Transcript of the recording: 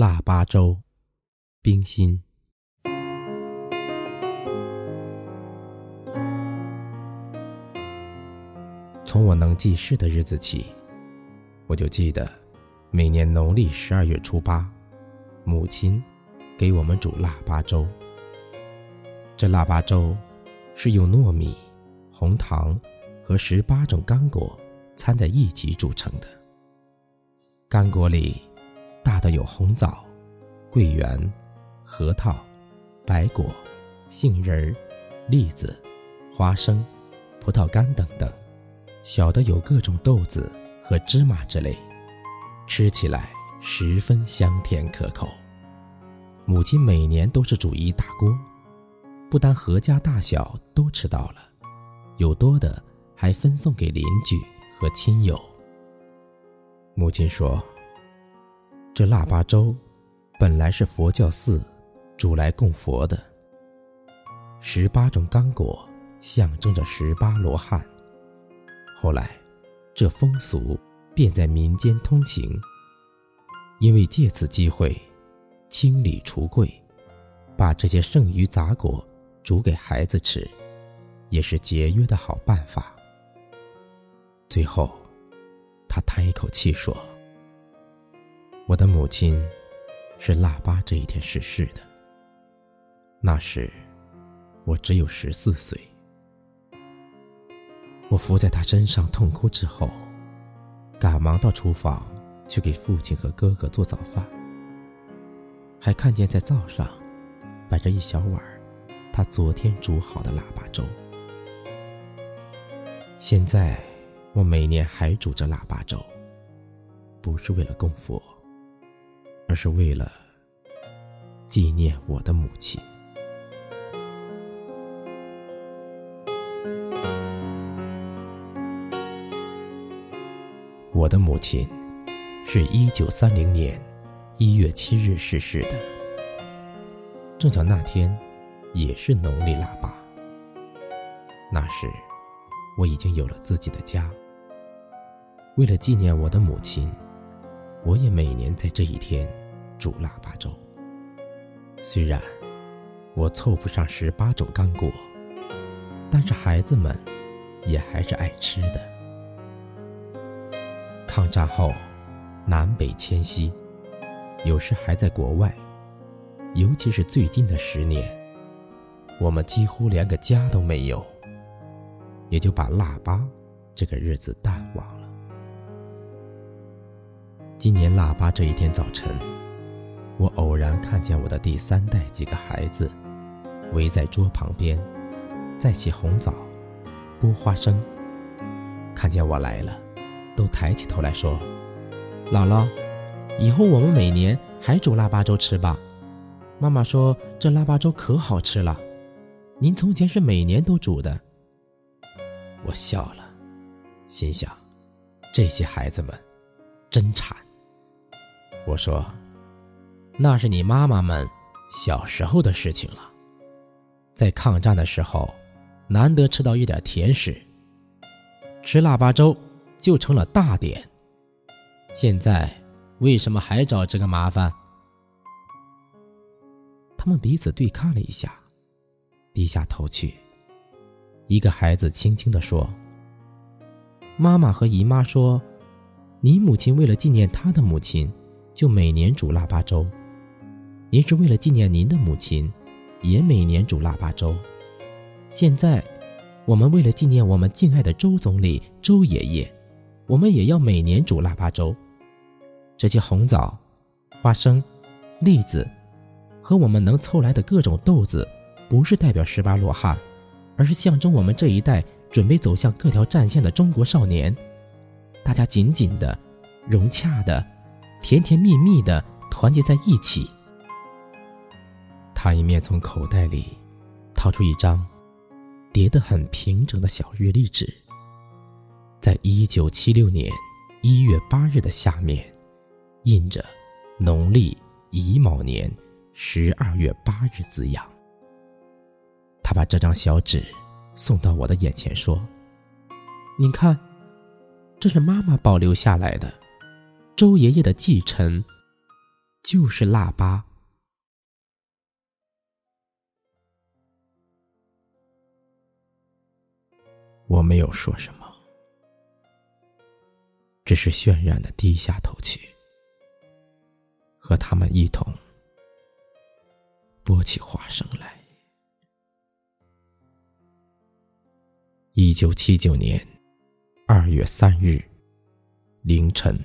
腊八粥，冰心。从我能记事的日子起，我就记得，每年农历十二月初八，母亲给我们煮腊八粥。这腊八粥是用糯米、红糖和十八种干果掺在一起煮成的。干果里大的有红枣、桂圆、核桃、白果、杏仁儿、栗子、花生、葡萄干等等；小的有各种豆子和芝麻之类，吃起来十分香甜可口。母亲每年都是煮一大锅，不但阖家大小都吃到了，有多的还分送给邻居和亲友。母亲说：“这腊八粥本来是佛教寺煮来供佛的。十八种干果象征着十八罗汉。后来，这风俗便在民间通行。因为借此机会清理橱柜，把这些剩余杂果煮给孩子吃，也是节约的好办法。最后。”他叹一口气说：“我的母亲是腊八这一天逝世的。那时我只有十四岁。我伏在他身上痛哭之后，赶忙到厨房去给父亲和哥哥做早饭，还看见在灶上摆着一小碗他昨天煮好的腊八粥。现在。”我每年还煮着腊八粥，不是为了供佛，而是为了纪念我的母亲。我的母亲是一九三零年一月七日逝世的，正巧那天也是农历腊八。那时我已经有了自己的家。为了纪念我的母亲，我也每年在这一天煮腊八粥。虽然我凑不上十八种干果，但是孩子们也还是爱吃的。抗战后，南北迁徙，有时还在国外，尤其是最近的十年，我们几乎连个家都没有，也就把腊八这个日子淡忘了。今年腊八这一天早晨，我偶然看见我的第三代几个孩子围在桌旁边，在洗红枣、剥花生。看见我来了，都抬起头来说：“姥姥，以后我们每年还煮腊八粥吃吧。妈妈说这腊八粥可好吃了，您从前是每年都煮的。”我笑了，心想：这些孩子们真馋。我说：“那是你妈妈们小时候的事情了，在抗战的时候，难得吃到一点甜食，吃腊八粥就成了大典。现在为什么还找这个麻烦？”他们彼此对看了一下，低下头去。一个孩子轻轻的说：“妈妈和姨妈说，你母亲为了纪念她的母亲。”就每年煮腊八粥，您是为了纪念您的母亲，也每年煮腊八粥。现在，我们为了纪念我们敬爱的周总理周爷爷，我们也要每年煮腊八粥。这些红枣、花生、栗子和我们能凑来的各种豆子，不是代表十八罗汉，而是象征我们这一代准备走向各条战线的中国少年。大家紧紧的、融洽的。甜甜蜜蜜的团结在一起。他一面从口袋里掏出一张叠得很平整的小日历纸，在一九七六年一月八日的下面印着“农历乙卯年十二月八日”字样。他把这张小纸送到我的眼前，说：“您看，这是妈妈保留下来的。”周爷爷的继承，就是腊八。我没有说什么，只是渲染的低下头去，和他们一同拨起花生来。一九七九年二月三日凌晨。